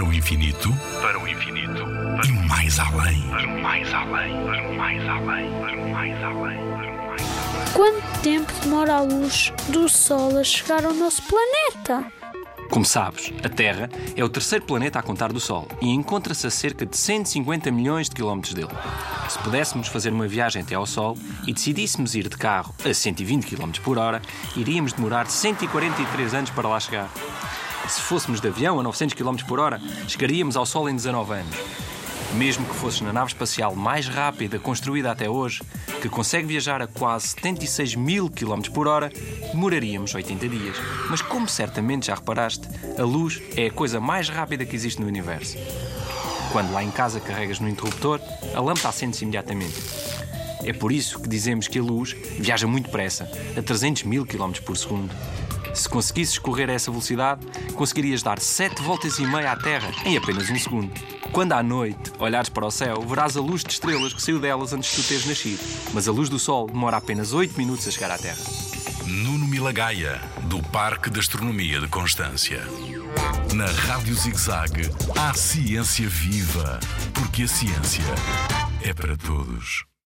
Para o infinito, para o infinito, e mais além. para o mais além, para o mais além, para o mais além, para o mais além. Quanto tempo demora a luz do Sol a chegar ao nosso planeta? Como sabes, a Terra é o terceiro planeta a contar do Sol e encontra-se a cerca de 150 milhões de quilómetros dele. Se pudéssemos fazer uma viagem até ao Sol e decidíssemos ir de carro a 120 km por hora, iríamos demorar 143 anos para lá chegar. Se fôssemos de avião a 900 km por hora, chegaríamos ao Sol em 19 anos. Mesmo que fosses na nave espacial mais rápida construída até hoje, que consegue viajar a quase 76 mil km por hora, demoraríamos 80 dias. Mas como certamente já reparaste, a luz é a coisa mais rápida que existe no universo. Quando lá em casa carregas no interruptor, a lâmpada acende-se imediatamente. É por isso que dizemos que a luz viaja muito depressa, a 300 mil km por segundo. Se conseguisses correr a essa velocidade, conseguirias dar 7 voltas e meia à Terra em apenas um segundo. Quando à noite olhares para o céu, verás a luz de estrelas que saiu delas antes de tu teres nascido. Mas a luz do Sol demora apenas 8 minutos a chegar à Terra. Nuno Milagaia, do Parque de Astronomia de Constância. Na Rádio ZigZag, há ciência viva, porque a ciência é para todos.